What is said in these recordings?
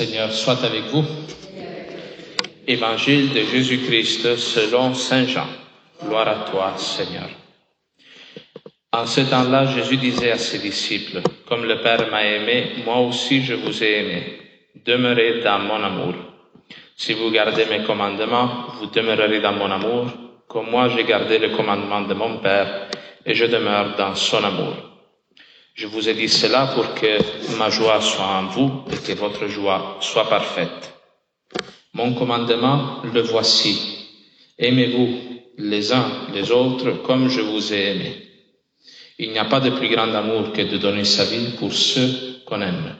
Seigneur soit avec vous. Évangile de Jésus-Christ selon Saint Jean. Gloire à toi, Seigneur. En ce temps-là, Jésus disait à ses disciples, Comme le Père m'a aimé, moi aussi je vous ai aimé. Demeurez dans mon amour. Si vous gardez mes commandements, vous demeurerez dans mon amour, comme moi j'ai gardé le commandement de mon Père, et je demeure dans son amour. Je vous ai dit cela pour que ma joie soit en vous et que votre joie soit parfaite. Mon commandement, le voici. Aimez-vous les uns les autres comme je vous ai aimé. Il n'y a pas de plus grand amour que de donner sa vie pour ceux qu'on aime.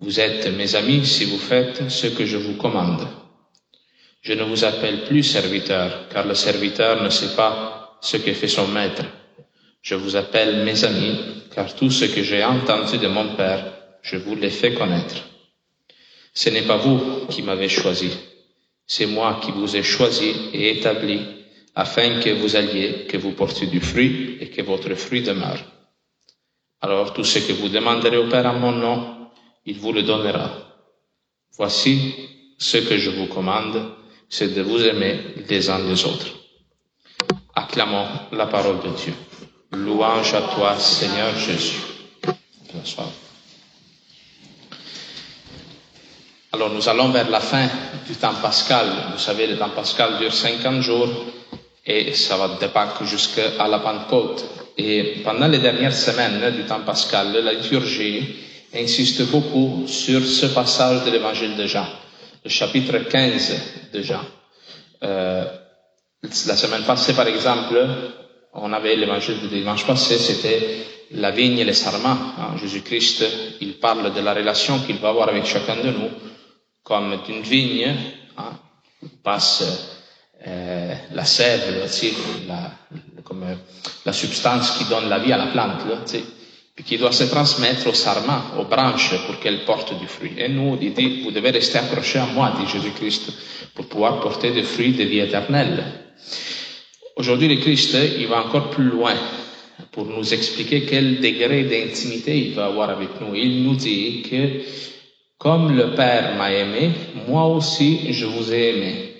Vous êtes mes amis si vous faites ce que je vous commande. Je ne vous appelle plus serviteur, car le serviteur ne sait pas ce que fait son maître. Je vous appelle mes amis, car tout ce que j'ai entendu de mon Père, je vous l'ai fait connaître. Ce n'est pas vous qui m'avez choisi, c'est moi qui vous ai choisi et établi afin que vous alliez, que vous portiez du fruit et que votre fruit demeure. Alors tout ce que vous demanderez au Père en mon nom, il vous le donnera. Voici ce que je vous commande, c'est de vous aimer les uns les autres. Acclamons la parole de Dieu. Louange à toi, Seigneur Jésus. Alors nous allons vers la fin du temps pascal. Vous savez, le temps pascal dure 50 jours et ça va de Pâques jusqu'à la Pentecôte. Et pendant les dernières semaines du temps pascal, la liturgie insiste beaucoup sur ce passage de l'évangile de Jean, le chapitre 15 de Jean. Euh, la semaine passée, par exemple, on avait l'évangile du dimanche passé, c'était la vigne et les sarments. Hein. Jésus-Christ, il parle de la relation qu'il va avoir avec chacun de nous, comme d'une vigne, hein, passe euh, la sève, la, comme la substance qui donne la vie à la plante, là, puis qui doit se transmettre aux sarments, aux branches, pour qu'elles portent du fruit. Et nous, il dit, vous devez rester accrochés à moi, dit Jésus-Christ, pour pouvoir porter des fruits de vie éternelle. Aujourd'hui, le Christ, il va encore plus loin pour nous expliquer quel degré d'intimité il va avoir avec nous. Il nous dit que comme le Père m'a aimé, moi aussi je vous ai aimé.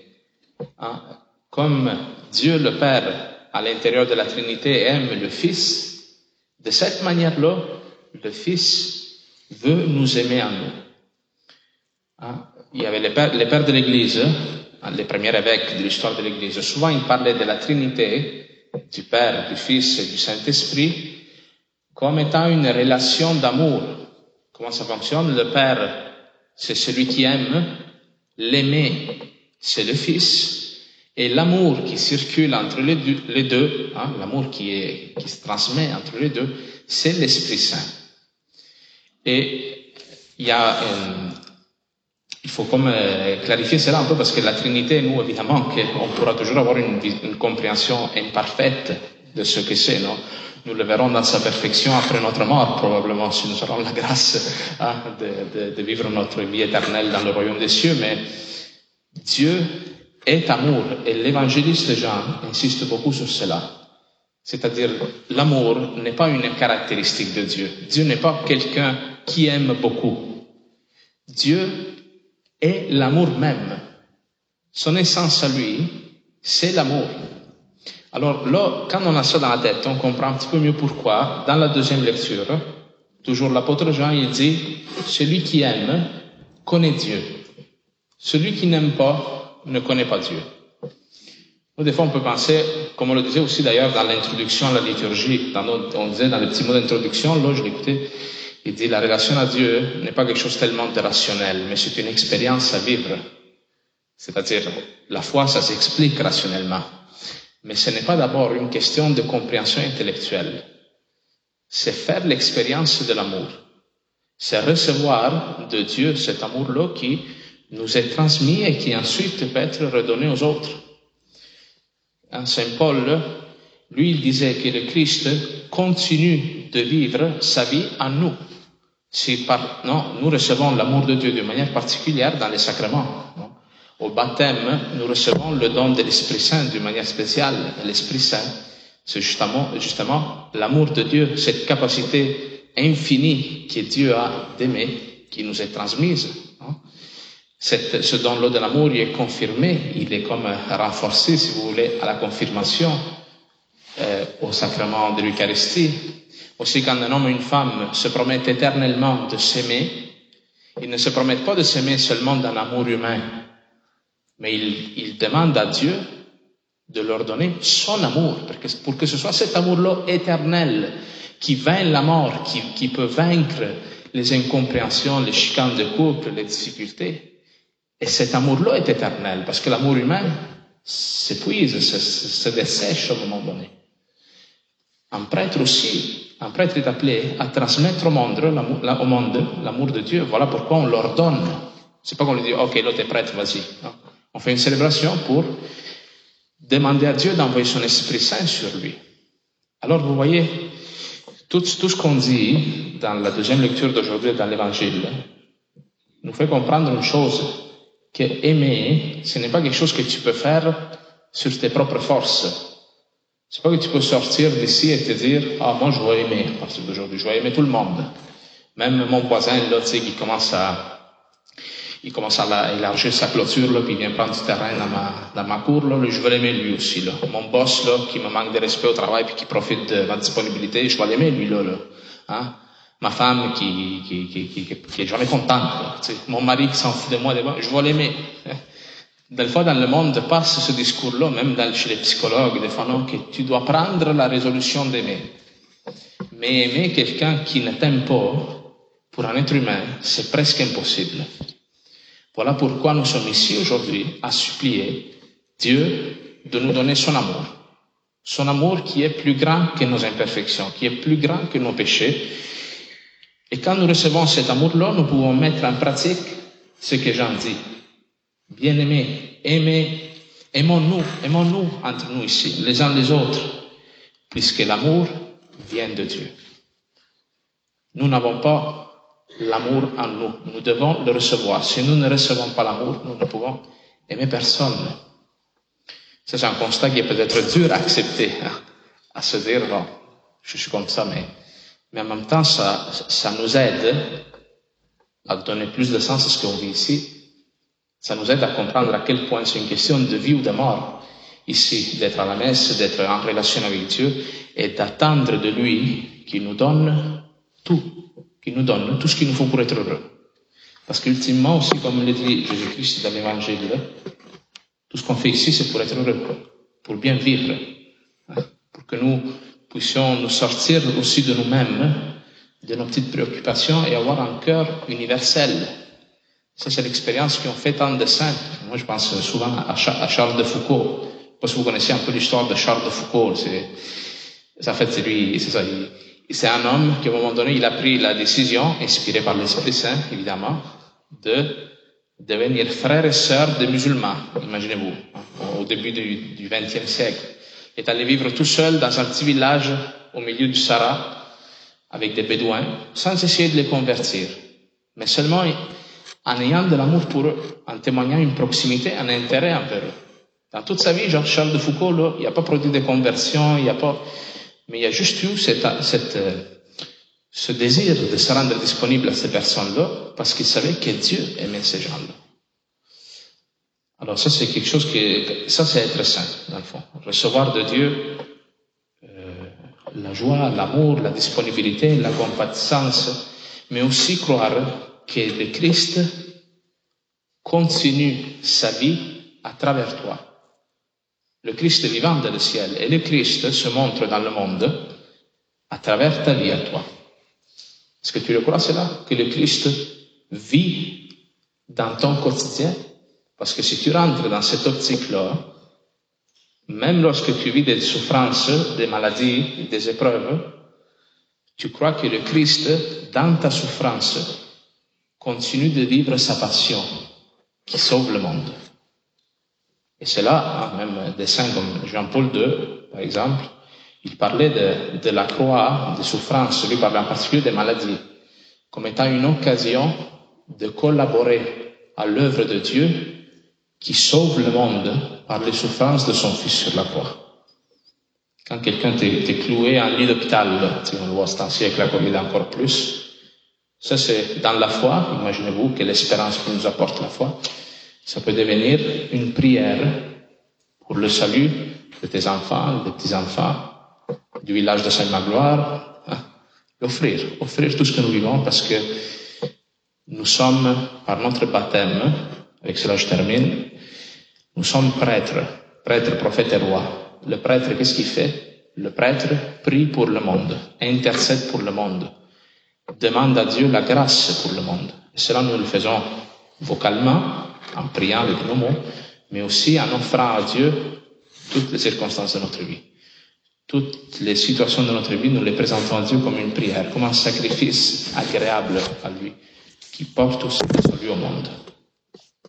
Hein? Comme Dieu le Père à l'intérieur de la Trinité aime le Fils, de cette manière-là, le Fils veut nous aimer à nous. Hein? Il y avait les pères de l'Église les premiers évêques de l'histoire de l'Église, souvent ils parlaient de la Trinité, du Père, du Fils et du Saint-Esprit, comme étant une relation d'amour. Comment ça fonctionne Le Père, c'est celui qui aime, l'aimer, c'est le Fils, et l'amour qui circule entre les deux, hein, l'amour qui, se transmet entre les deux, c'est l'Esprit Saint. Et il y a il faut comme euh, clarifier cela un peu parce que la Trinité, nous, évidemment, on pourra toujours avoir une, compréhension imparfaite de ce que c'est, non? Nous le verrons dans sa perfection après notre mort, probablement, si nous aurons la grâce hein, de, vivre notre vie éternelle dans le royaume des cieux. Mais Dieu est amour et l'évangéliste Jean insiste beaucoup sur cela. C'est-à-dire, l'amour n'est pas une caractéristique de Dieu. Dieu n'est pas quelqu'un qui aime beaucoup. Dieu est l'amour même. Son essence à lui, c'est l'amour. Alors là, quand on a ça dans la tête, on comprend un petit peu mieux pourquoi, dans la deuxième lecture, toujours l'apôtre Jean, il dit, celui qui aime connaît Dieu. Celui qui n'aime pas ne connaît pas Dieu. des fois, on peut penser, comme on le disait aussi d'ailleurs dans l'introduction à la liturgie, on disait dans le petit mot d'introduction, là, je l'écoutais, il dit la relation à Dieu n'est pas quelque chose tellement de rationnel, mais c'est une expérience à vivre. C'est-à-dire, la foi, ça s'explique rationnellement. Mais ce n'est pas d'abord une question de compréhension intellectuelle. C'est faire l'expérience de l'amour. C'est recevoir de Dieu cet amour-là qui nous est transmis et qui ensuite peut être redonné aux autres. Saint Paul, lui, il disait que le Christ continue de vivre sa vie en nous. Non, nous recevons l'amour de Dieu de manière particulière dans les sacrements. Au baptême, nous recevons le don de l'Esprit Saint d'une manière spéciale. L'Esprit Saint, c'est justement, justement l'amour de Dieu, cette capacité infinie que Dieu a d'aimer, qui nous est transmise. Ce don-là de l'amour, il est confirmé, il est comme renforcé, si vous voulez, à la confirmation euh, au sacrement de l'Eucharistie. Aussi, quand un homme ou une femme se promettent éternellement de s'aimer, ils ne se promettent pas de s'aimer seulement d'un amour humain, mais ils, demandent à Dieu de leur donner son amour, pour que, pour que ce soit cet amour-là éternel qui vainc la mort, qui, peut vaincre les incompréhensions, les chicanes de couple, les difficultés. Et cet amour-là est éternel, parce que l'amour humain s'épuise, se, se dessèche au moment donné. Un prêtre aussi, un prêtre est appelé à transmettre au monde l'amour de Dieu. Voilà pourquoi on leur donne. C'est pas qu'on lui dit, ok, l'autre est prêtre, vas-y. On fait une célébration pour demander à Dieu d'envoyer son Esprit Saint sur lui. Alors vous voyez, tout, tout ce qu'on dit dans la deuxième lecture d'aujourd'hui dans l'Évangile nous fait comprendre une chose, que aimer, ce n'est pas quelque chose que tu peux faire sur tes propres forces. C'est pas que tu peux sortir d'ici et te dire, ah, moi, je vais aimer à partir d'aujourd'hui, je vais aimer tout le monde. Même mon voisin, là, tu sais, qui commence à, il commence à élargir sa clôture, là, puis il vient prendre du terrain dans ma, dans ma cour, là, je vais l'aimer lui aussi, là. Mon boss, là, qui me manque de respect au travail puis qui profite de ma disponibilité, je vais l'aimer lui, là, là. Hein? Ma femme qui, qui, qui, qui, qui est jamais contente, là, tu sais. Mon mari qui s'en fout de moi, je vais l'aimer. Des fois, dans le monde passe ce discours-là, même dans, chez les psychologues, des fois, non, que tu dois prendre la résolution d'aimer. Mais aimer quelqu'un qui ne t'aime pas, pour un être humain, c'est presque impossible. Voilà pourquoi nous sommes ici aujourd'hui à supplier Dieu de nous donner son amour. Son amour qui est plus grand que nos imperfections, qui est plus grand que nos péchés. Et quand nous recevons cet amour-là, nous pouvons mettre en pratique ce que Jean dit. Bien-aimés, aimez, aimons-nous, aimons-nous entre nous ici, les uns les autres, puisque l'amour vient de Dieu. Nous n'avons pas l'amour en nous, nous devons le recevoir. Si nous ne recevons pas l'amour, nous ne pouvons aimer personne. C'est un constat qui est peut-être dur à accepter, hein, à se dire, bon, je suis comme ça, mais, mais en même temps, ça, ça nous aide à donner plus de sens à ce qu'on vit ici ça nous aide à comprendre à quel point c'est une question de vie ou de mort. Ici, d'être à la messe, d'être en relation avec Dieu et d'attendre de lui qu'il nous donne tout, qu'il nous donne tout ce qu'il nous faut pour être heureux. Parce qu'ultimement aussi, comme le dit Jésus-Christ dans l'Évangile, tout ce qu'on fait ici, c'est pour être heureux, pour bien vivre, hein, pour que nous puissions nous sortir aussi de nous-mêmes, de nos petites préoccupations et avoir un cœur universel ça, c'est l'expérience qu'ont fait tant de saints. Moi, je pense souvent à, Charles de Foucault. Je sais pas vous connaissez un peu l'histoire de Charles de Foucault. C'est, en fait, c'est lui, c'est ça. c'est un homme qui, à un moment donné, il a pris la décision, inspiré par l'Esprit Saint, évidemment, de devenir frère et sœur des musulmans. Imaginez-vous, hein, au début du XXe siècle. Il est allé vivre tout seul dans un petit village au milieu du Sahara, avec des bédouins, sans essayer de les convertir. Mais seulement, en ayant de l'amour pour eux, en témoignant une proximité, un intérêt envers eux. Dans toute sa vie, Jean-Charles de Foucault, il n'a pas produit de conversion, il n'y a pas, mais il y a juste eu cette, cette, euh, ce désir de se rendre disponible à ces personnes-là parce qu'il savait que Dieu aimait ces gens-là. Alors ça, c'est quelque chose qui, ça, c'est être saint, dans le fond. Recevoir de Dieu euh, la joie, l'amour, la disponibilité, la compatissance, mais aussi croire que le Christ continue sa vie à travers toi. Le Christ vivant dans le ciel et le Christ se montre dans le monde à travers ta vie à toi. Est-ce que tu le crois cela? Que le Christ vit dans ton quotidien? Parce que si tu rentres dans cette optique-là, même lorsque tu vis des souffrances, des maladies, des épreuves, Tu crois que le Christ, dans ta souffrance, continue de vivre sa passion qui sauve le monde. Et c'est là, hein, même des saints comme Jean-Paul II, par exemple, il parlait de, la croix, des souffrances, lui parlait en particulier des maladies, comme étant une occasion de collaborer à l'œuvre de Dieu qui sauve le monde par les souffrances de son Fils sur la croix. Quand quelqu'un t'est cloué en lit d'hôpital, on le voit ce temps-ci avec la Covid encore plus, ça c'est dans la foi, imaginez-vous que l'espérance que nous apporte la foi, ça peut devenir une prière pour le salut de tes enfants, de petits-enfants, du village de Sainte-Magloire, hein, l'offrir, offrir tout ce que nous vivons parce que nous sommes, par notre baptême, avec cela je termine, nous sommes prêtres, prêtres, prophètes et rois. Le prêtre, qu'est-ce qu'il fait? Le prêtre prie pour le monde, intercède pour le monde, demande à Dieu la grâce pour le monde. Et cela, nous le faisons vocalement, en priant avec nos mots, mais aussi en offrant à Dieu toutes les circonstances de notre vie. Toutes les situations de notre vie, nous les présentons à Dieu comme une prière, comme un sacrifice agréable à lui, qui porte aussi salut au monde.